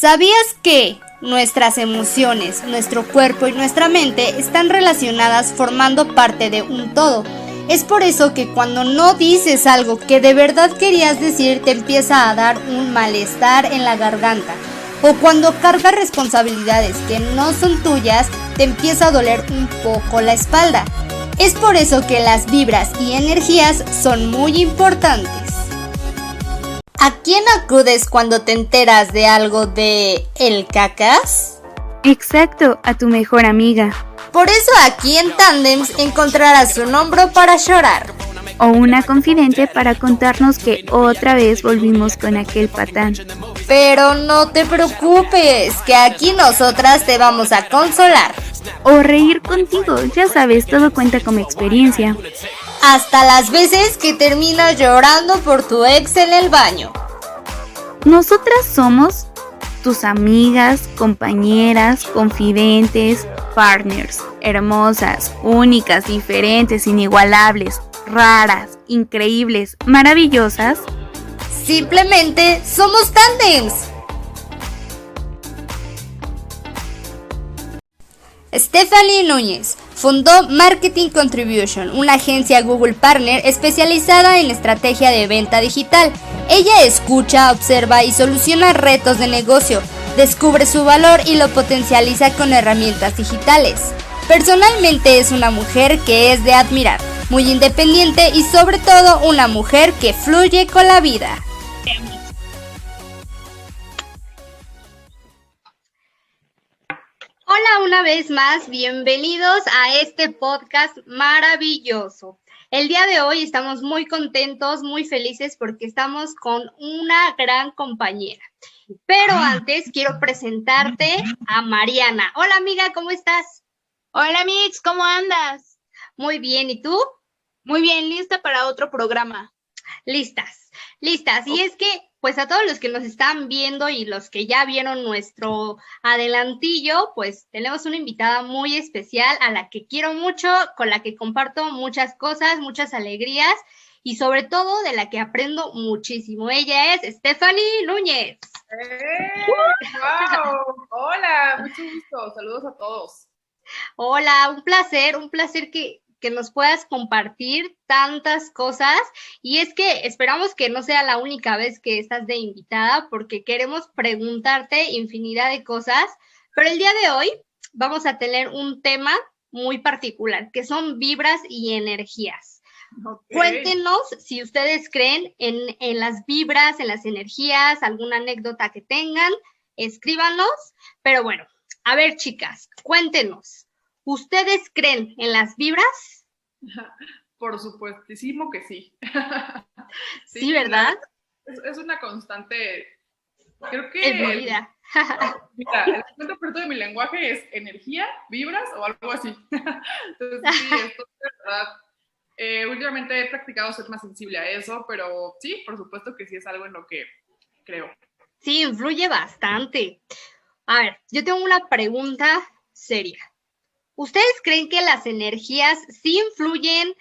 ¿Sabías que nuestras emociones, nuestro cuerpo y nuestra mente están relacionadas formando parte de un todo? Es por eso que cuando no dices algo que de verdad querías decir te empieza a dar un malestar en la garganta. O cuando cargas responsabilidades que no son tuyas, te empieza a doler un poco la espalda. Es por eso que las vibras y energías son muy importantes. ¿A quién acudes cuando te enteras de algo de el cacas? Exacto, a tu mejor amiga. Por eso aquí en Tandems encontrarás un hombro para llorar. O una confidente para contarnos que otra vez volvimos con aquel patán. Pero no te preocupes, que aquí nosotras te vamos a consolar. O reír contigo, ya sabes, todo cuenta como experiencia. Hasta las veces que terminas llorando por tu ex en el baño. Nosotras somos tus amigas, compañeras, confidentes, partners, hermosas, únicas, diferentes, inigualables, raras, increíbles, maravillosas. Simplemente somos tandems. Stephanie Núñez fundó Marketing Contribution, una agencia Google Partner especializada en estrategia de venta digital. Ella escucha, observa y soluciona retos de negocio, descubre su valor y lo potencializa con herramientas digitales. Personalmente es una mujer que es de admirar, muy independiente y sobre todo una mujer que fluye con la vida. Hola una vez más, bienvenidos a este podcast maravilloso. El día de hoy estamos muy contentos, muy felices porque estamos con una gran compañera. Pero ah. antes quiero presentarte a Mariana. Hola amiga, ¿cómo estás? Hola Mix, ¿cómo andas? Muy bien, ¿y tú? Muy bien, lista para otro programa. Listas, listas. Y es que pues a todos los que nos están viendo y los que ya vieron nuestro adelantillo, pues tenemos una invitada muy especial a la que quiero mucho, con la que comparto muchas cosas, muchas alegrías y sobre todo de la que aprendo muchísimo. Ella es Stephanie Núñez. ¡Eh! ¡Wow! Hola, mucho gusto. Saludos a todos. Hola, un placer, un placer que, que nos puedas compartir tantas cosas. Y es que esperamos que no sea la única vez que estás de invitada porque queremos preguntarte infinidad de cosas, pero el día de hoy vamos a tener un tema muy particular, que son vibras y energías. Cuéntenos si ustedes creen en, en las vibras, en las energías, alguna anécdota que tengan, escríbanos, pero bueno, a ver chicas, cuéntenos, ¿Ustedes creen en las vibras? Por supuestísimo que sí. sí, ¿verdad? Es, una constante, creo que... Es vida. Mira, el 50% de mi lenguaje es energía, vibras o algo así. Entonces, sí, esto es verdad. Eh, últimamente he practicado ser más sensible a eso, pero sí, por supuesto que sí es algo en lo que creo. Sí, influye bastante. A ver, yo tengo una pregunta seria. ¿Ustedes creen que las energías sí influyen,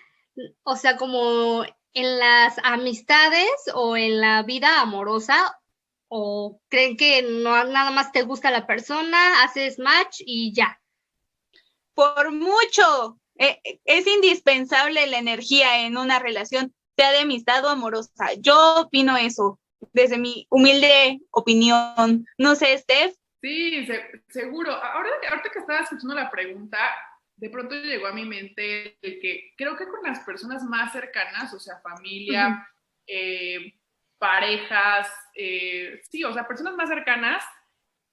o sea, como en las amistades o en la vida amorosa? ¿O creen que no nada más te gusta la persona, haces match y ya? Por mucho. Eh, es indispensable la energía en una relación, sea de amistad o amorosa. Yo opino eso, desde mi humilde opinión. No sé, Steph. Sí, seguro. Ahora, ahorita que estaba escuchando la pregunta, de pronto llegó a mi mente el que creo que con las personas más cercanas, o sea, familia, eh, parejas, eh, sí, o sea, personas más cercanas,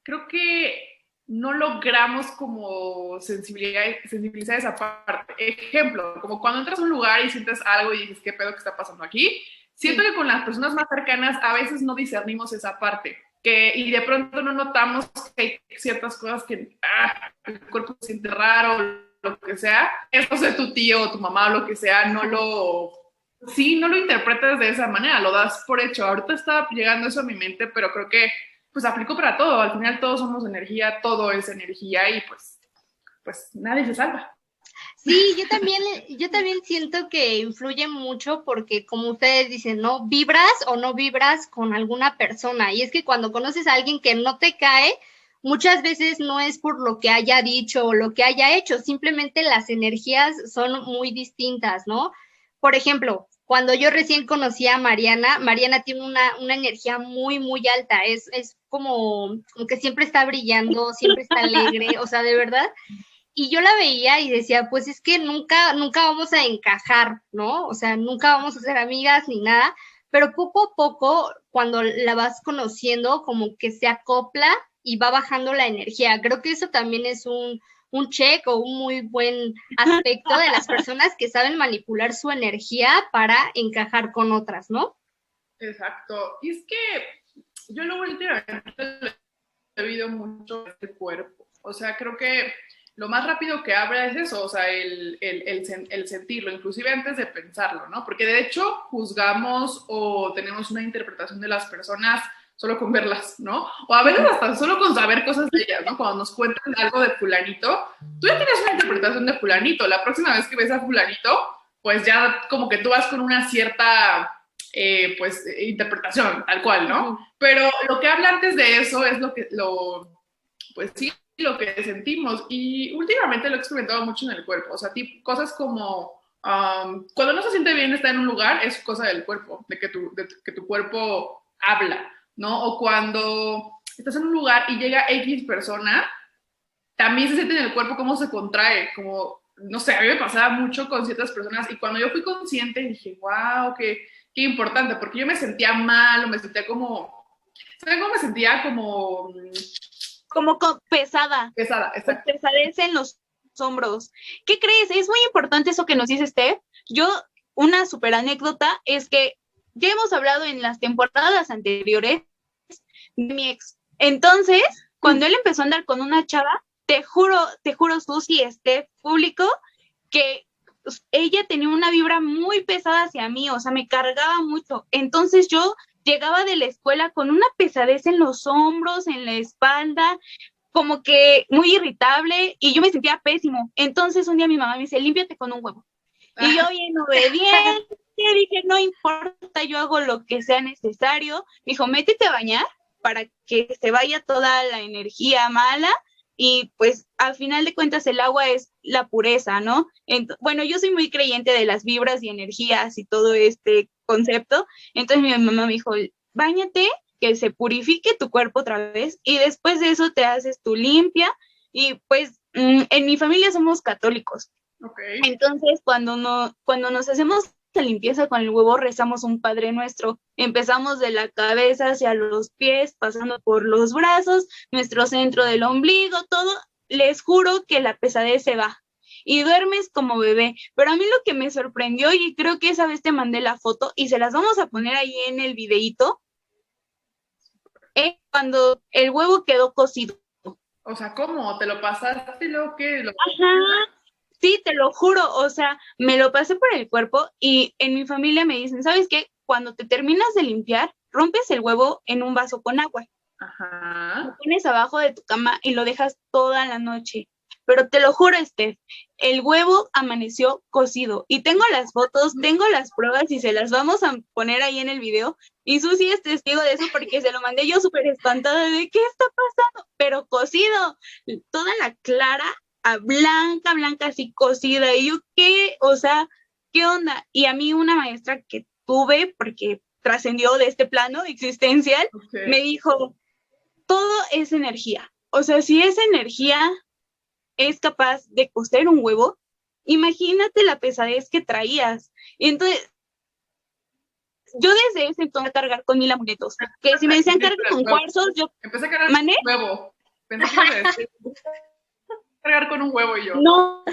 creo que no logramos como sensibilizar esa parte. Ejemplo, como cuando entras a un lugar y sientes algo y dices, ¿qué pedo que está pasando aquí? Siento que con las personas más cercanas a veces no discernimos esa parte que, y de pronto no notamos que hay ciertas cosas que ah, el cuerpo se siente raro, lo que sea, eso sea tu tío o tu mamá o lo que sea, no lo, sí, no lo interpretas de esa manera, lo das por hecho. Ahorita está llegando eso a mi mente, pero creo que pues aplico para todo, al final todos somos energía, todo es energía y pues, pues nadie se salva. Sí, yo también, yo también siento que influye mucho porque como ustedes dicen, ¿no? Vibras o no vibras con alguna persona. Y es que cuando conoces a alguien que no te cae, muchas veces no es por lo que haya dicho o lo que haya hecho, simplemente las energías son muy distintas, ¿no? Por ejemplo, cuando yo recién conocí a Mariana, Mariana tiene una, una energía muy, muy alta, es, es como, como que siempre está brillando, siempre está alegre, o sea, de verdad y yo la veía y decía, pues es que nunca, nunca vamos a encajar, ¿no? O sea, nunca vamos a ser amigas ni nada, pero poco a poco, cuando la vas conociendo, como que se acopla y va bajando la energía. Creo que eso también es un, un check o un muy buen aspecto de las personas que saben manipular su energía para encajar con otras, ¿no? Exacto. Y es que yo lo últimamente he vivido mucho este cuerpo. O sea, creo que lo más rápido que habla es eso, o sea, el, el, sentirlo, inclusive antes de pensarlo, ¿no? Porque de hecho juzgamos o tenemos una interpretación de las personas solo con verlas, ¿no? O a veces hasta solo con saber cosas de ellas, ¿no? Cuando nos cuentan algo de fulanito, tú ya tienes una interpretación de fulanito, la próxima vez que ves a fulanito, pues ya como que tú vas con una cierta, eh, pues, interpretación, tal cual, ¿no? Pero lo que habla antes de eso es lo que, lo, pues sí, lo que sentimos. Y últimamente lo he experimentado mucho en el cuerpo. O sea, tipo, cosas como um, cuando no se siente bien estar en un lugar, es cosa del cuerpo, de que tu, de que tu cuerpo habla, ¿no? O cuando estás en un lugar y llega X persona, también se siente en el cuerpo cómo se contrae, como, no sé, a mí me pasaba mucho con ciertas personas y cuando yo fui consciente dije, wow, qué, qué importante, porque yo me sentía mal o me sentía como, ¿saben cómo me sentía? Como como pesada. Pesada, exacto. Pesadez en los hombros. ¿Qué crees? Es muy importante eso que nos dice Steph. Yo, una super anécdota es que ya hemos hablado en las temporadas anteriores de mi ex. Entonces, cuando él empezó a andar con una chava, te juro, te juro, Susi, este público, que ella tenía una vibra muy pesada hacia mí, o sea, me cargaba mucho. Entonces yo llegaba de la escuela con una pesadez en los hombros, en la espalda, como que muy irritable y yo me sentía pésimo. Entonces un día mi mamá me dice, límpiate con un huevo. Y yo bien obediente, dije, no importa, yo hago lo que sea necesario. Me dijo, métete a bañar para que se vaya toda la energía mala y pues al final de cuentas el agua es la pureza, ¿no? bueno, yo soy muy creyente de las vibras y energías y todo este concepto, entonces mi mamá me dijo, bañate, que se purifique tu cuerpo otra vez y después de eso te haces tu limpia y pues mm, en mi familia somos católicos. Entonces, cuando, no, cuando nos hacemos limpieza con el huevo rezamos un Padre Nuestro. Empezamos de la cabeza hacia los pies, pasando por los brazos, nuestro centro del ombligo, todo. Les juro que la pesadez se va y duermes como bebé. Pero a mí lo que me sorprendió, y creo que esa vez te mandé la foto y se las vamos a poner ahí en el videíto, es cuando el huevo quedó cocido. O sea, ¿cómo? ¿Te lo pasaste lo que? Lo... Ajá. Sí, te lo juro, o sea, me lo pasé por el cuerpo y en mi familia me dicen, ¿sabes qué? Cuando te terminas de limpiar, rompes el huevo en un vaso con agua. Ajá. Lo pones abajo de tu cama y lo dejas toda la noche. Pero te lo juro, Steph, el huevo amaneció cocido. Y tengo las fotos, tengo las pruebas y se las vamos a poner ahí en el video. Y Susi es testigo de eso porque se lo mandé yo súper espantada de qué está pasando. Pero cocido, toda la clara a blanca, blanca, así cocida. Y yo, ¿qué? O sea, ¿qué onda? Y a mí una maestra que tuve, porque trascendió de este plano existencial, me dijo, todo es energía. O sea, si esa energía es capaz de cocer un huevo, imagínate la pesadez que traías. Y entonces, yo desde ese entonces a cargar con mil amuletos. Que si me decían cargar con cuarzos, yo... Empecé a cargar con huevo. Pensé que cargar con un huevo y yo. No,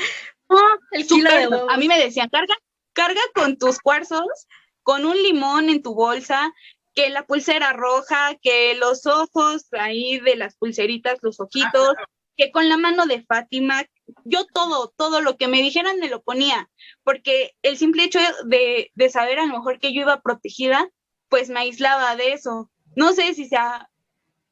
no, el kilo de huevo. A mí me decían, carga, carga con tus cuarzos, con un limón en tu bolsa, que la pulsera roja, que los ojos ahí de las pulseritas, los ojitos, que con la mano de Fátima, yo todo, todo lo que me dijeran me lo ponía, porque el simple hecho de, de saber a lo mejor que yo iba protegida, pues me aislaba de eso. No sé si sea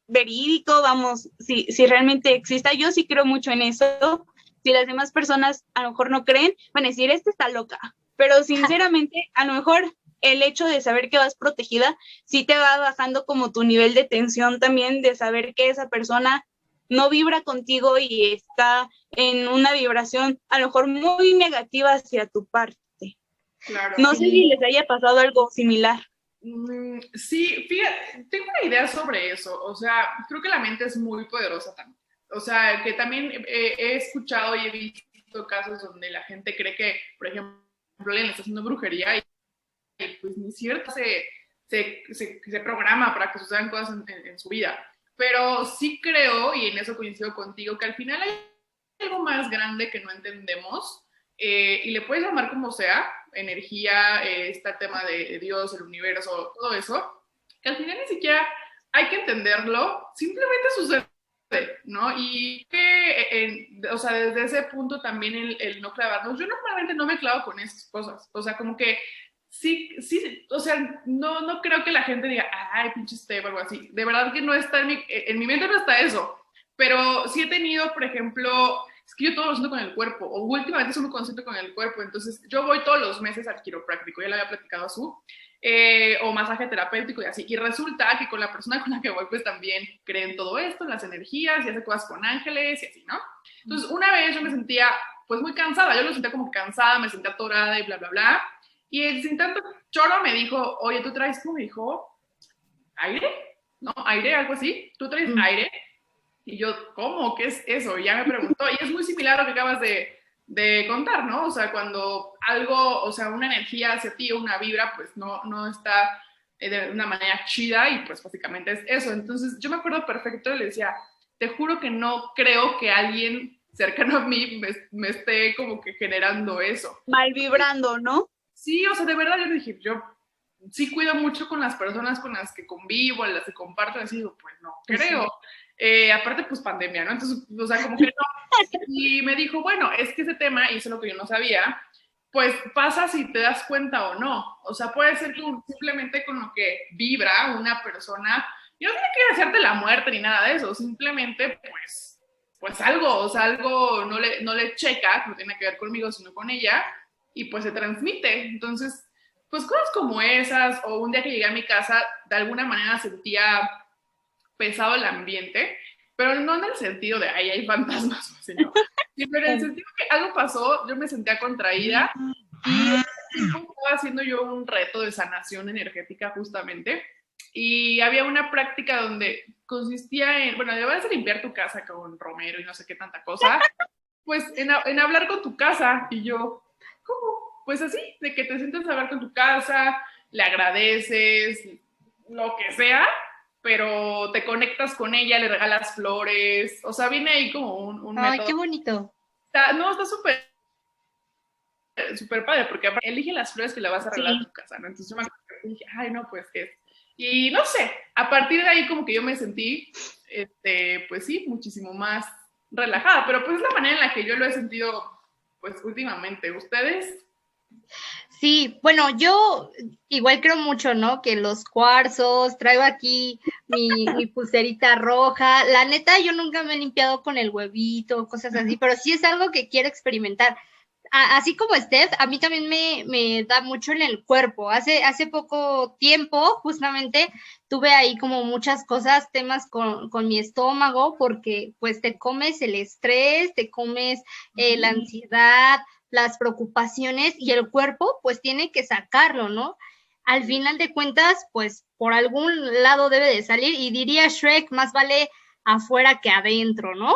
verídico, vamos, si, si realmente exista. Yo sí creo mucho en eso. si las demás personas a lo mejor no creen, van a decir, esta está loca. Pero sinceramente, a lo mejor el hecho de saber que vas protegida, sí te va bajando como tu nivel de tensión también, de saber que esa persona no vibra contigo y está en una vibración a lo mejor muy negativa hacia tu parte. Claro. No sé si les haya pasado algo similar. Mm, Sí, fíjate, tengo una idea sobre eso. O sea, creo que la mente es muy poderosa también. O sea, que también eh, he escuchado y he visto casos donde la gente cree que, por ejemplo, le está haciendo brujería y, y, pues ni cierto se, se, se, se programa para que sucedan cosas en, en- en su vida. Pero sí creo, y en eso coincido contigo, que al final hay algo más grande que no entendemos eh, y le puedes llamar como sea, energía, eh, este tema de Dios, el universo, todo eso, que al final ni siquiera hay que entenderlo, simplemente sucede, ¿no? Y que, o sea, desde ese punto también el, el no clavarnos, yo normalmente no me clavo con esas cosas, o sea, como que sí, sí, o sea, no, no creo que la gente diga, ay, pinche Steph, o algo así, de verdad que no está en mi, en mi mente no está eso, pero sí he tenido, por ejemplo, es que yo todo lo siento con el cuerpo, o últimamente soy muy consciente con el cuerpo, entonces yo voy todos los meses al quiropráctico, ya le había platicado a su, eh, o masaje terapéutico y así, y resulta que con la persona con la que voy, pues también creen todo esto, las energías, y hace cosas con ángeles y así, ¿no? Entonces, una vez yo me sentía, pues muy cansada, yo lo sentía como cansada, me sentía atorada y bla, bla, bla, y el sin tanto choro me dijo, oye, ¿tú traes, cómo me dijo? ¿Aire? ¿No? ¿Aire? Algo así. ¿Tú traes Mm. aire? Y yo, ¿cómo? ¿Qué es eso? Y ya me preguntó. Y es muy similar a lo que acabas de, de contar, ¿no? O sea, cuando algo, o sea, una energía hacia ti, una vibra, pues no, no está eh, de una manera chida y pues básicamente es eso. Entonces yo me acuerdo perfecto y le decía, te juro que no creo que alguien cercano a mí me, me esté como que generando eso. Mal vibrando, ¿no? Sí, o sea, de verdad yo dije, yo sí cuido mucho con las personas con las que convivo, las que comparto, así digo, pues no, creo. Eh, aparte, pues pandemia, ¿no? Entonces, o sea, como que no. Y me dijo, bueno, es que ese tema, y eso es lo que yo no sabía, pues pasa si te das cuenta o no. O sea, puede ser que simplemente con lo que vibra una persona, y no tiene que hacerte la muerte ni nada de eso, simplemente, pues, pues algo, o sea, algo no le, no le checa, no tiene que ver conmigo, sino con ella, y pues se transmite. Entonces, pues cosas como esas, o un día que llegué a mi casa, de alguna manera sentía pesado el ambiente, pero no en el sentido de, ay, hay fantasmas, sino, sino en el sentido que algo pasó, yo me sentía contraída y estaba haciendo yo un reto de sanación energética justamente, y había una práctica donde consistía en, bueno, debes de limpiar tu casa con romero y no sé qué tanta cosa, pues en, en hablar con tu casa, y yo, ¿cómo? Pues así, de que te sientes a hablar con tu casa, le agradeces, lo que sea, pero te conectas con ella, le regalas flores, o sea, viene ahí como un, un Ay, método. qué bonito. Está- no, está súper súper padre, porque elige las flores que le vas a regalar Sí. a tu casa, ¿no? Entonces yo me acuerdo que dije, ay, no, pues qué. Y no sé, a partir de ahí como que yo me sentí, este, pues sí, muchísimo más relajada, pero pues es la manera en la que yo lo he sentido, pues últimamente. ¿Ustedes? Sí, bueno, yo igual creo mucho, ¿no? Que los cuarzos, traigo aquí mi, mi pulserita roja. La neta, yo nunca me he limpiado con el huevito, cosas así, pero sí es algo que quiero experimentar. A- así como Steph, a mí también me, me da mucho en el cuerpo. Hace, hace poco tiempo, justamente, tuve ahí como muchas cosas, temas con, con mi estómago, porque pues te comes el estrés, te comes eh, la ansiedad, las preocupaciones y el cuerpo pues tiene que sacarlo, ¿no? Al final de cuentas, pues por algún lado debe de salir y diría Shrek, más vale afuera que adentro, ¿no?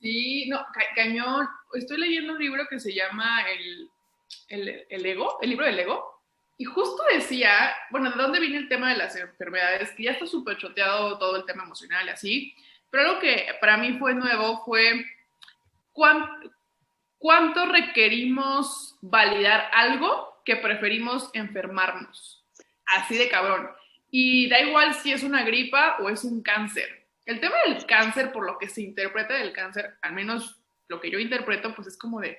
Sí, no, ca- cañón. Estoy leyendo un libro que se llama el, el, el Ego, el libro del Ego, y justo decía, bueno, ¿de dónde viene el tema de las enfermedades? Que ya está súper choteado todo el tema emocional así, pero algo que para mí fue nuevo fue cuán- cuánto requerimos validar algo que preferimos enfermarnos. Así de cabrón. Y da igual si es una gripa o es un cáncer. El tema del cáncer, por lo que se interpreta del cáncer, al menos lo que yo interpreto, pues es como de,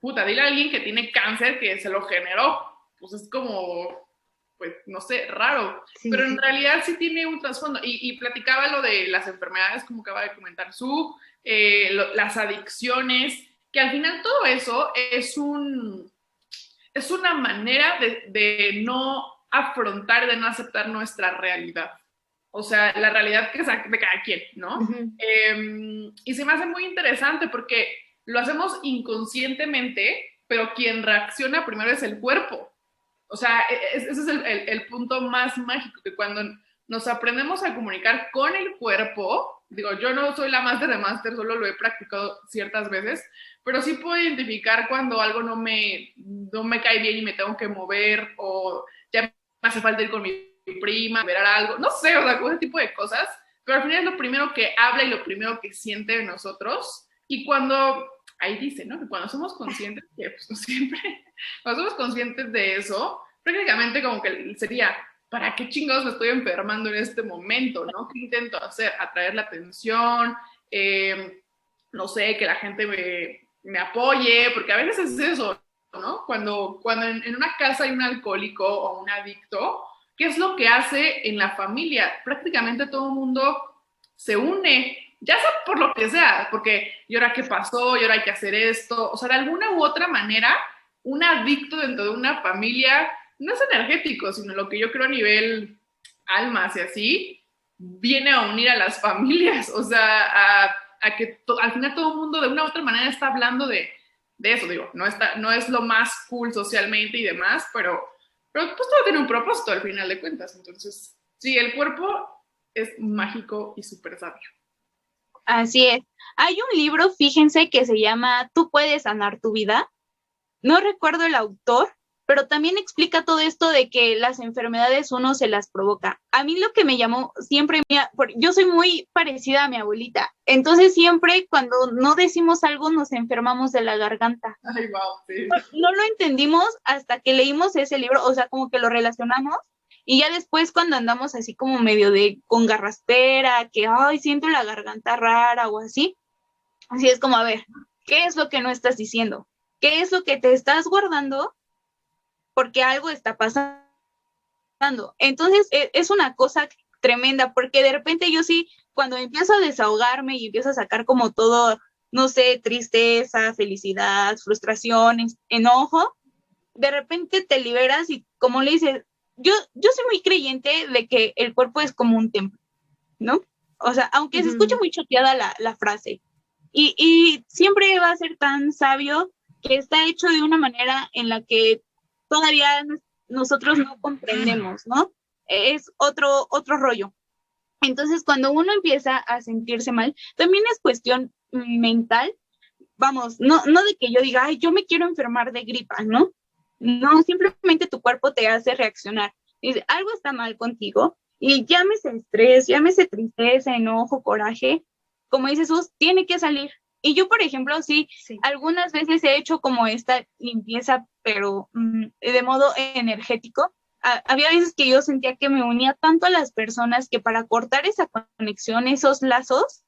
puta, dile a alguien que tiene cáncer que se lo generó. Pues es como, pues no sé, raro. Sí, Pero sí. en realidad sí tiene un trasfondo. Y, y platicaba lo de las enfermedades, como acaba de comentar su, eh, lo- las adicciones, que al final todo eso es un, es una manera de, no afrontar, de no aceptar nuestra realidad. O sea, la realidad que de cada quien, ¿no? Em, y se me hace muy interesante porque lo hacemos inconscientemente, pero quien reacciona primero es el cuerpo. O sea, e, e, ese es el, el punto más mágico, que cuando nos aprendemos a comunicar con el cuerpo, digo, yo no soy la máster de máster, solo lo he practicado ciertas veces, pero sí puedo identificar cuando algo no me, no me cae bien y me tengo que mover o ya me hace falta ir con mi prima, ver algo, no sé, o sea, tipo de cosas, pero al final es lo primero que habla y lo primero que siente de nosotros. Y cuando, ahí dice, ¿no? Que cuando somos conscientes, que pues siempre, cuando somos conscientes de eso, prácticamente como que sería, ¿para qué chingados me estoy enfermando en este momento? ¿no? ¿Qué intento hacer? Atraer la atención, eh, no sé, que la gente me, me apoye, porque a veces es eso, ¿no? Cuando, cuando en, una casa hay un alcohólico o un adicto, ¿qué es lo que hace en la familia? Prácticamente todo el mundo se une, ya sea por lo que sea, porque ¿y ahora qué pasó? ¿y ahora hay que hacer esto? O sea, de alguna u otra manera, un adicto dentro de una familia no es energético, sino lo que yo creo a nivel almas y así, viene a unir a las familias, o sea, a que al final todo el mundo de una u otra manera está hablando de, de eso, digo, no, está, no es lo más cool socialmente y demás, pero, pero pues todo tiene un propósito al final de cuentas, entonces, sí, el cuerpo es mágico y súper sabio. Así es. Hay un libro, fíjense, que se llama Tú puedes sanar tu vida. No recuerdo el autor, pero también explica todo esto de que las enfermedades uno se las provoca. A mí lo que me llamó siempre, yo soy muy parecida a mi abuelita, entonces siempre cuando no decimos algo nos enfermamos de la garganta. Ay, wow, sí. No lo entendimos hasta que leímos ese libro, o sea, como que lo relacionamos. Y ya después cuando andamos así como medio de con garraspera, que, ay, siento la garganta rara o así, así es como, a ver, ¿qué es lo que no estás diciendo? ¿Qué es lo que te estás guardando porque algo está pasando. Entonces, e, es una cosa tremenda, porque de repente yo sí, cuando empiezo a desahogarme y empiezo a sacar como todo, no sé, tristeza, felicidad, frustraciones, enojo, de repente te liberas y como le dices, yo, yo soy muy creyente de que el cuerpo es como un templo, ¿no? O sea, aunque se escuche muy choteada la, la frase, y, y, siempre va a ser tan sabio que está hecho de una manera en la que todavía nosotros no comprendemos, ¿no? Es otro, otro rollo. Entonces, cuando uno empieza a sentirse mal, también es cuestión mental. Vamos, no, no de que yo diga, ay, yo me quiero enfermar de gripa, ¿no? No, simplemente tu cuerpo te hace reaccionar. Dice, algo está mal contigo y llámese estrés, llámese tristeza, enojo, coraje. Como dices, Sus, tiene que salir. Y yo, por ejemplo, sí, algunas veces he hecho como esta limpieza, pero mm, de modo energético. había veces que yo sentía que me unía tanto a las personas que para cortar esa conexión, esos lazos,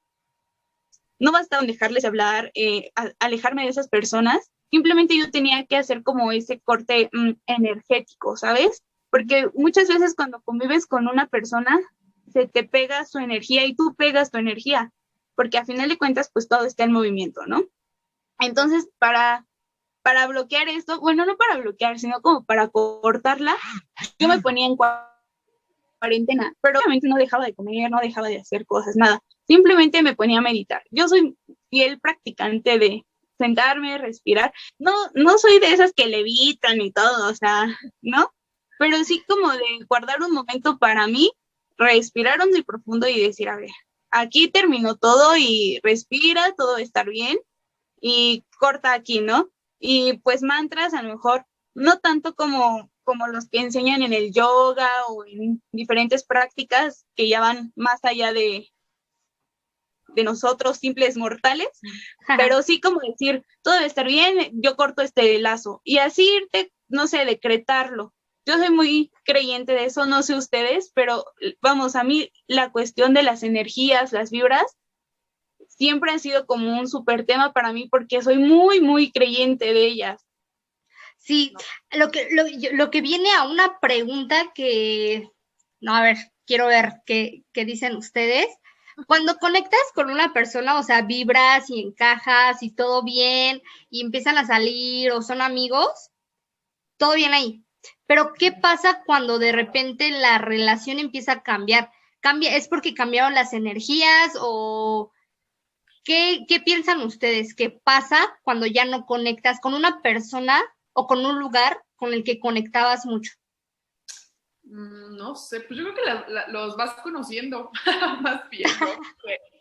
no bastaba dejarles hablar, eh, alejarme de esas personas, simplemente yo tenía que hacer como ese corte mm, energético, ¿sabes? Porque muchas veces cuando convives con una persona, se te pega su energía y tú pegas tu energía porque a final de cuentas, pues todo está en movimiento, ¿no? Entonces, para, para bloquear esto, bueno, no para bloquear, sino como para cortarla, yo me ponía en cuarentena, pero obviamente no dejaba de comer, no dejaba de hacer cosas, nada. Simplemente me ponía a meditar. Yo soy fiel practicante de sentarme, respirar. No, no soy de esas que levitan y todo, o sea, ¿no? Pero sí como de guardar un momento para mí, respirar hondo y profundo y decir, a ver, aquí terminó todo y respira, todo va a estar bien. Y corta aquí, ¿no? Y pues mantras a lo mejor no tanto como, como los que enseñan en el yoga o en diferentes prácticas que ya van más allá de, de nosotros simples mortales, pero sí como decir, todo a estar bien, yo corto este lazo. Y así irte, no sé, decretarlo yo soy muy creyente de eso, no sé ustedes, pero vamos, a mí la cuestión de las energías, las vibras, siempre ha sido como un súper tema para mí porque soy muy, muy creyente de ellas. Sí, lo, que, lo, que viene a una pregunta que, no, a ver, quiero ver qué, qué dicen ustedes, cuando conectas con una persona, o sea, vibras y encajas y todo bien y empiezan a salir o son amigos, todo bien ahí. Pero ¿qué pasa cuando de repente la relación empieza a cambiar? ¿Cambia, ¿Es porque cambiaron las energías o qué, qué piensan ustedes? ¿Qué pasa cuando ya no conectas con una persona o con un lugar con el que conectabas mucho? Mm, no sé, pues yo creo que los vas conociendo más bien,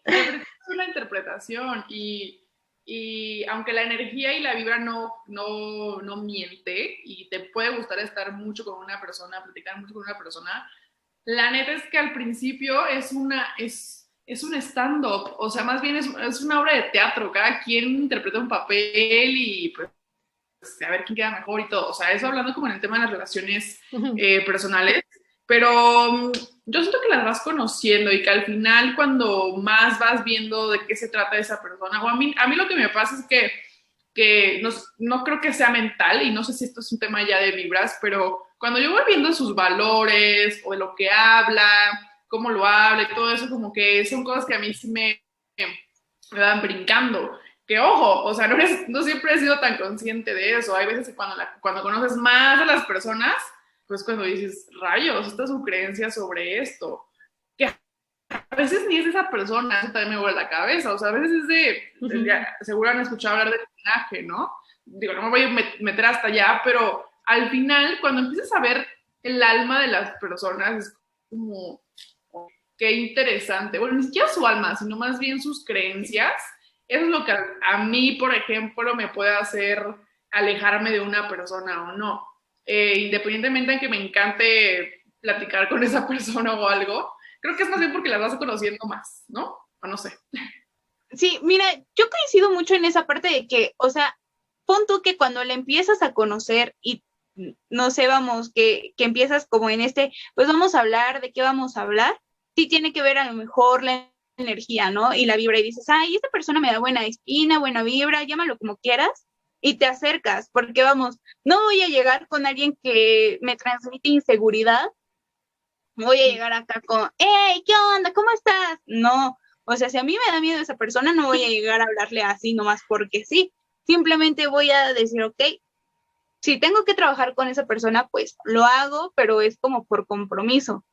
es una interpretación y, y, aunque la energía y la vibra no, no, no miente y te puede gustar estar mucho con una persona, platicar mucho con una persona, la neta es que al principio es una, es, es un stand-up, o sea, más bien es, es, una obra de teatro, cada quien interpreta un papel y pues a ver quién queda mejor y todo. O sea, eso hablando como en el tema de las relaciones eh, personales, pero mm, yo siento que las vas conociendo y que al final cuando más vas viendo de qué se trata esa persona, o a mí, a mí lo que me pasa es que, que no, no creo que sea mental y no sé si esto es un tema ya de vibras, pero cuando yo voy viendo sus valores o de lo que habla, cómo lo habla y todo eso, como que son cosas que a mí sí me, me van brincando que ojo, o sea, no, no siempre he sido tan consciente de eso. Hay veces que cuando, cuando conoces más a las personas, pues cuando dices, rayos, esta es su creencia sobre esto. Que a veces ni es esa persona, eso también me vuelve la cabeza. O sea, a veces es de, seguro han escuchado hablar del linaje, ¿no? Digo, no me voy a meter hasta allá, pero al final, cuando empiezas a ver el alma de las personas, es como, qué interesante. Bueno, ni siquiera su alma, sino más bien sus creencias eso es lo que a, mí, por ejemplo, me puede hacer alejarme de una persona o no. Eh, independientemente de que me encante platicar con esa persona o algo, creo que es más bien porque la vas conociendo más, ¿no? O no sé. Sí, mira, yo coincido mucho en esa parte de que, o sea, pon tú que cuando le empiezas a conocer y no sé, vamos, que, que empiezas como en este, pues vamos a hablar, ¿de qué vamos a hablar? Sí tiene que ver a lo mejor la energía, ¿no? Y la vibra y dices, ay, esta persona me da buena espina, buena vibra, llámalo como quieras, y te acercas, porque vamos, no voy a llegar con alguien que me transmite inseguridad, voy a llegar acá con, hey, ¿qué onda? ¿Cómo estás? No, o sea, si a mí me da miedo esa persona, no voy a llegar a hablarle así nomás porque sí, simplemente voy a decir, ok, si tengo que trabajar con esa persona, pues lo hago, pero es como por compromiso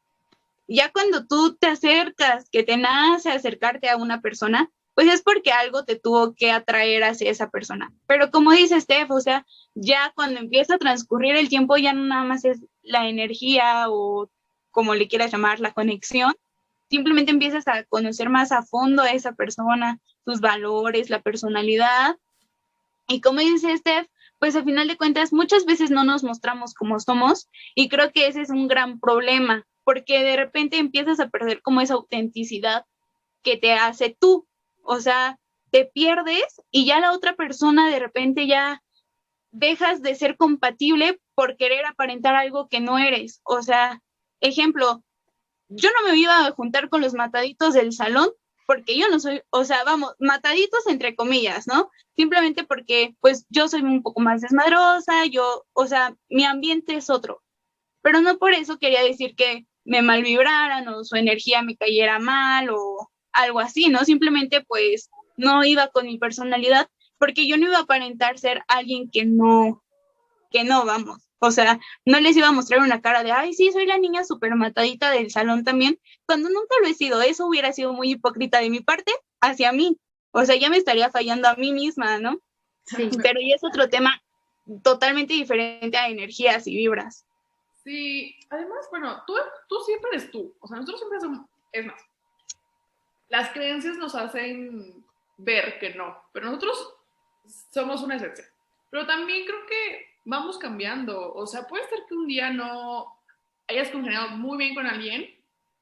ya cuando tú te acercas, que te nace acercarte a una persona, pues es porque algo te tuvo que atraer hacia esa persona. Pero como dice Steph, o sea, ya cuando empieza a transcurrir el tiempo, ya no nada más es la energía o como le quieras llamar, la conexión, simplemente empiezas a conocer más a fondo a esa persona, sus valores, la personalidad. Y como dice Steph, pues al final de cuentas muchas veces no nos mostramos como somos y creo que ese es un gran problema porque de repente empiezas a perder como esa autenticidad que te hace tú. O sea, te pierdes y ya la otra persona de repente ya dejas de ser compatible por querer aparentar algo que no eres. O sea, ejemplo, yo no me iba a juntar con los mataditos del salón porque yo no soy, o sea, vamos, mataditos entre comillas, ¿no? Simplemente porque pues yo soy un poco más desmadrosa, yo, o sea, mi ambiente es otro. Pero no por eso quería decir que me malvibraran o su energía me cayera mal o algo así, ¿no? Simplemente pues no iba con mi personalidad porque yo no iba a aparentar ser alguien que no, que no, vamos. O sea, no les iba a mostrar una cara de, ay, sí, soy la niña súper matadita del salón también, cuando nunca lo he sido. Eso hubiera sido muy hipócrita de mi parte hacia mí. O sea, ya me estaría fallando a mí misma, ¿no? Sí. Pero ya es otro tema totalmente diferente a energías y vibras. Sí, además, bueno, tú, tú siempre eres tú. O sea, nosotros siempre somos, es más, las creencias nos hacen ver que no, pero nosotros somos una excepción. Pero también creo que vamos cambiando. O sea, puede ser que un día no hayas congeniado muy bien con alguien,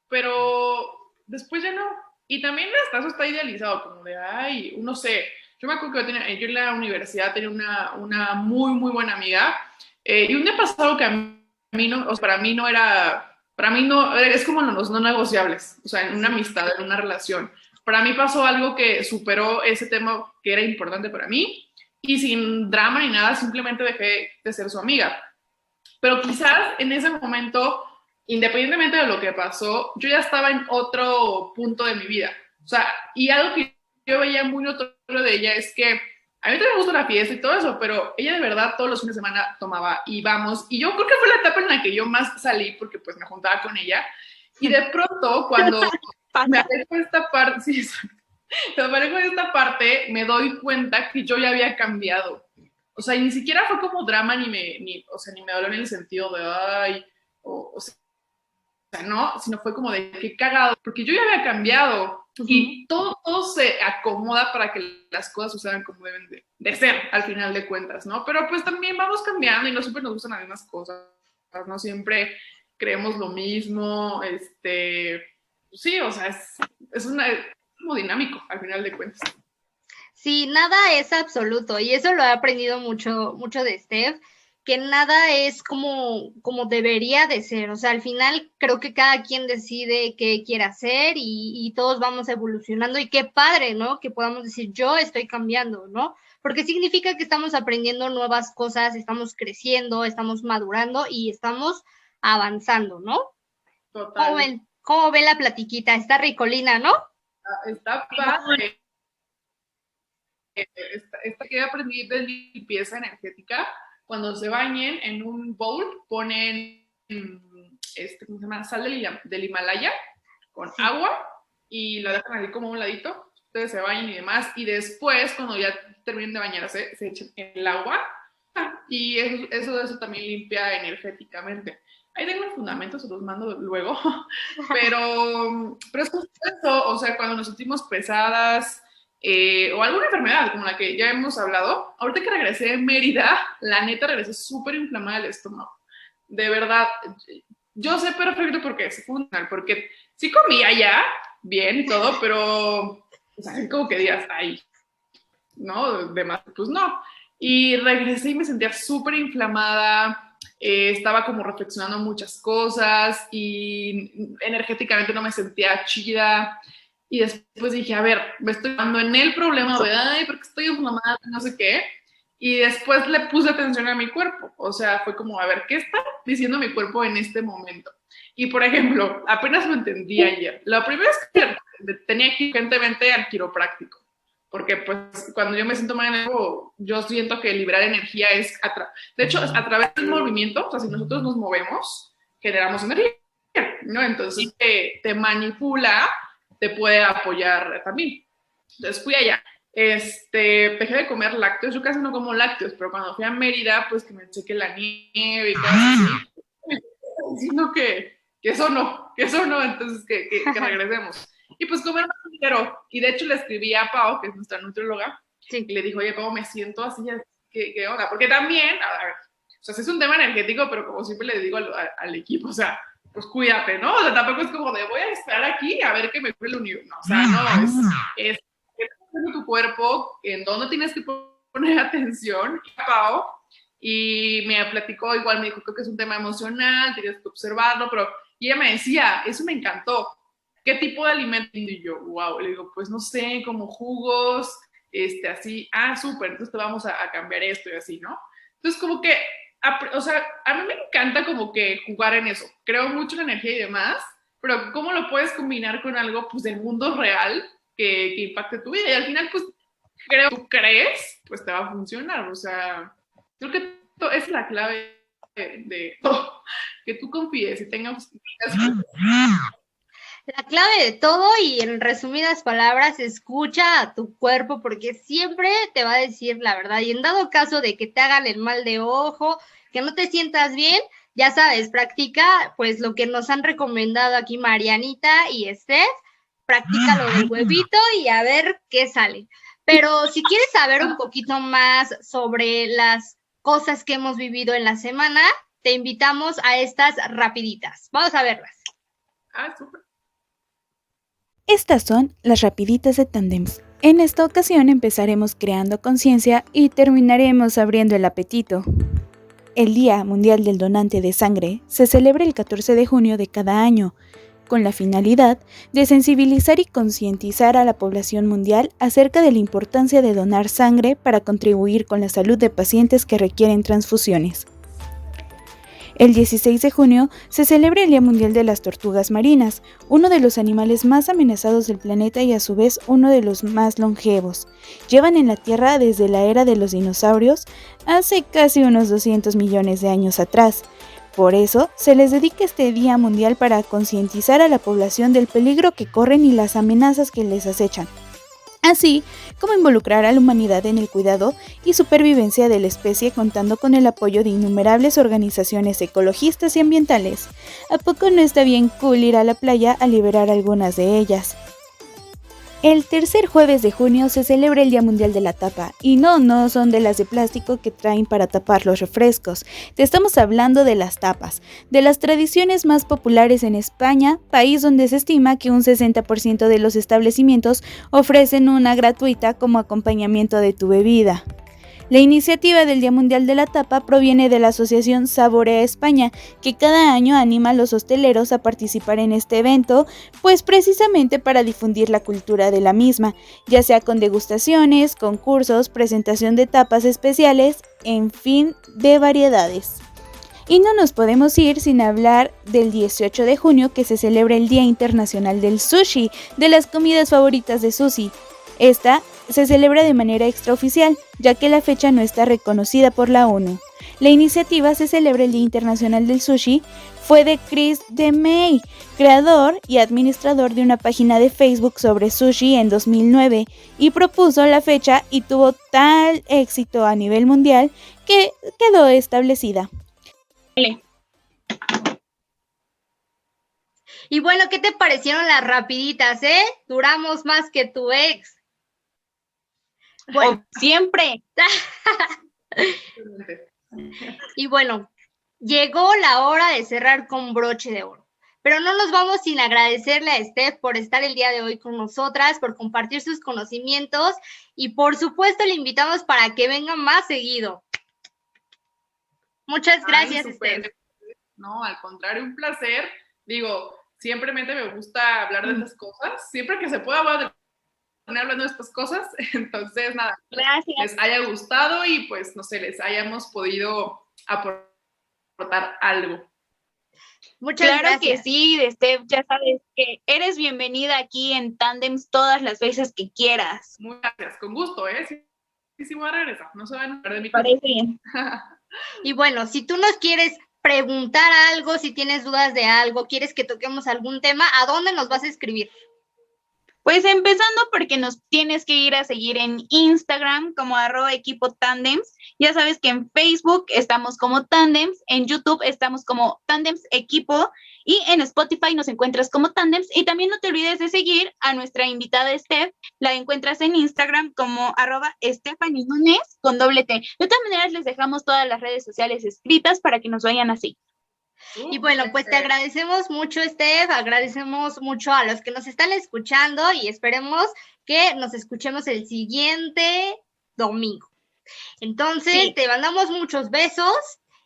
pero después ya no. Y también hasta eso está idealizado, como de, ay, no sé. Yo me acuerdo que yo, tenía, yo en la universidad tenía una, una muy, muy buena amiga. Eh, y un día pasado que a mí no, o para mí no era, para mí no, es como los no negociables, o sea, en una amistad, en una relación. Para mí pasó algo que superó ese tema que era importante para mí y sin drama ni nada, simplemente dejé de ser su amiga. Pero quizás en ese momento, independientemente de lo que pasó, yo ya estaba en otro punto de mi vida. O sea, y algo que yo veía muy notorio de ella es que a mí también me gusta la fiesta y todo eso, pero ella de verdad todos los fines de semana tomaba y vamos. Y yo creo que fue la etapa en la que yo más salí porque pues me juntaba con ella. Y de pronto cuando me alejo de esta parte, sí, me de esta parte, me doy cuenta que yo ya había cambiado. O sea, y ni siquiera fue como drama ni me, ni, o sea, ni me dolió en el sentido de, ay, o, o sea, no, sino fue como de qué cagado, porque yo ya había cambiado y todo, todo, se acomoda para que las cosas sucedan como deben de, ser al final de cuentas, ¿no? Pero pues también vamos cambiando y no siempre nos gustan las mismas cosas, no siempre creemos lo mismo, este, sí, o sea, es, es, una, es como dinámico al final de cuentas. Sí, nada es absoluto y eso lo he aprendido mucho, mucho de Steph que nada es como, como debería de ser. O sea, al final creo que cada quien decide qué quiere hacer y, todos vamos evolucionando y qué padre, ¿no? Que podamos decir, yo estoy cambiando, ¿no? Porque significa que estamos aprendiendo nuevas cosas, estamos creciendo, estamos madurando y estamos avanzando, ¿no? Total. ¿Cómo ven, cómo ven la platiquita? Está ricolina, ¿no? Ah, está padre. Esta, esta que aprendí de limpieza energética cuando se bañen en un bowl ponen este, ¿cómo se llama? sal del, Himalaya con agua y la dejan así como a un ladito. Ustedes se bañen y demás. Y después, cuando ya terminen de bañarse, se echan el agua. Y eso, eso, también limpia energéticamente. Ahí tengo el fundamento, se los mando luego. Pero, pero es eso, o sea, cuando nos sentimos pesadas, eh, o alguna enfermedad como la que ya hemos hablado. Ahorita que regresé de Mérida, la neta regresé súper inflamada el estómago. De verdad, yo sé perfecto por qué es fundamental, porque sí comía ya bien y todo, pero o sea, como que días ahí, ¿no? Demás, pues no. Y regresé y me sentía súper inflamada, eh, estaba como reflexionando muchas cosas y energéticamente no me sentía chida. Y después dije, a ver, me estoy dando en el problema de, ay, porque estoy inflamada, no sé qué. Y después le puse atención a mi cuerpo. O sea, fue como, a ver, ¿qué está diciendo mi cuerpo en este momento? Y por ejemplo, apenas lo entendí ayer. La primera es que tenía que ir urgentemente al quiropráctico. Porque pues cuando yo me siento mal en algo, yo siento que liberar energía es, de hecho, a través del movimiento, o sea, si nosotros nos movemos, generamos energía, ¿no? Entonces te, te manipula te puede apoyar también. Entonces fui allá. Este, dejé de comer lácteos, yo casi no como lácteos, pero cuando fui a Mérida, pues que me cheque la nieve y cosas así, diciendo que, que eso no, que eso no, entonces que, que, regresemos. Y pues comer más ligero. Y de hecho le escribí a Pau, que es nuestra nutrióloga, y le dijo, oye, ¿cómo me siento así? ¿Qué, qué onda? Porque también, a ver, o sea, es un tema energético, pero como siempre le digo al, al equipo, o sea, pues cuídate, ¿no? O sea, tampoco es como de voy a estar aquí a ver qué me fue el. No, o sea, no, es, es tu cuerpo, en dónde tienes que poner atención. Y me platicó, igual me dijo, creo que es un tema emocional, tienes que observarlo, pero y ella me decía, eso me encantó. ¿Qué tipo de alimento? Y yo, wow, le digo, pues no sé, como jugos, este, así, ah, súper, entonces te vamos a, a cambiar esto y así, ¿no? Entonces, como que o sea, a mí me encanta como que jugar en eso. Creo mucho en energía y demás, pero ¿cómo lo puedes combinar con algo pues del mundo real que, que impacte tu vida? Y al final, pues, creo tú crees, pues te va a funcionar. O sea, creo que es la clave de, todo, que tú confíes y tengas... La clave de todo y en resumidas palabras, escucha a tu cuerpo porque siempre te va a decir la verdad. Y en dado caso de que te hagan el mal de ojo, que no te sientas bien, ya sabes, practica pues lo que nos han recomendado aquí Marianita y Steph, practica lo del huevito y a ver qué sale. Pero si quieres saber un poquito más sobre las cosas que hemos vivido en la semana, te invitamos a estas rapiditas. Vamos a verlas. Ah, súper. Estas son las rapiditas de tandems. En esta ocasión empezaremos creando conciencia y terminaremos abriendo el apetito. El Día Mundial del Donante de Sangre se celebra el 14 de junio de cada año, con la finalidad de sensibilizar y concientizar a la población mundial acerca de la importancia de donar sangre para contribuir con la salud de pacientes que requieren transfusiones. El 16 de junio se celebra el Día Mundial de las Tortugas Marinas, uno de los animales más amenazados del planeta y a su vez uno de los más longevos. Llevan en la Tierra desde la era de los dinosaurios hace casi unos 200 millones de años atrás. Por eso, se les dedica este Día Mundial para concientizar a la población del peligro que corren y las amenazas que les acechan así como involucrar a la humanidad en el cuidado y supervivencia de la especie contando con el apoyo de innumerables organizaciones ecologistas y ambientales. ¿A poco no está bien cool ir a la playa a liberar algunas de ellas? El tercer jueves de junio se celebra el Día Mundial de la Tapa, y no, no son de las de plástico que traen para tapar los refrescos, te estamos hablando de las tapas, de las tradiciones más populares en España, país donde se estima que un 60% de los establecimientos ofrecen una gratuita como acompañamiento de tu bebida. La iniciativa del Día Mundial de la Tapa proviene de la Asociación Saborea España, que cada año anima a los hosteleros a participar en este evento, pues precisamente para difundir la cultura de la misma, ya sea con degustaciones, concursos, presentación de tapas especiales, en fin, de variedades. Y no nos podemos ir sin hablar del 18 de junio que se celebra el Día Internacional del Sushi, de las comidas favoritas de Sushi. Esta se celebra de manera extraoficial, ya que la fecha no está reconocida por la ONU. La iniciativa se celebra el Día Internacional del Sushi fue de Chris DeMay, creador y administrador de una página de Facebook sobre sushi en 2009, y propuso la fecha y tuvo tal éxito a nivel mundial que quedó establecida. Y bueno, ¿qué te parecieron las rapiditas, eh? Duramos más que tu ex. Bueno, siempre. y bueno, llegó la hora de cerrar con broche de oro. Pero no nos vamos sin agradecerle a Steph por estar el día de hoy con nosotras, por compartir sus conocimientos y por supuesto le invitamos para que venga más seguido. Muchas gracias, Steph. No, al contrario, un placer. Digo, siempre me gusta hablar de mm. estas cosas. Siempre que se pueda hablar de hablando de estas cosas. Entonces, nada, Gracias. les haya gustado y pues, no sé, les hayamos podido aportar algo. Muchas claro que sí, Steph, ya sabes que eres bienvenida aquí en Tandems todas las veces que quieras. Muchas gracias, con gusto, ¿eh? Sí, sí, voy a regresar, no se van a perder mi Parece bien. y bueno, si tú nos quieres preguntar algo, si tienes dudas de algo, quieres que toquemos algún tema, ¿a dónde nos vas a escribir? Pues empezando porque nos tienes que ir a seguir en Instagram como arroba equipo tandems. Ya sabes que en Facebook estamos como tandems, en YouTube estamos como tandems equipo y en Spotify nos encuentras como tandems. Y también no te olvides de seguir a nuestra invitada Steph. La encuentras en Instagram como arroba Stephanie con doble T. De todas maneras les dejamos todas las redes sociales escritas para que nos vayan así. Y bueno, pues te agradecemos mucho, Steph, agradecemos mucho a los que nos están escuchando y esperemos que nos escuchemos el siguiente domingo. Entonces, te mandamos muchos besos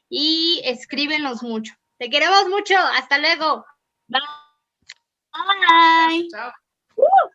y escríbenos mucho. Te queremos mucho. Hasta luego. Bye. Chao.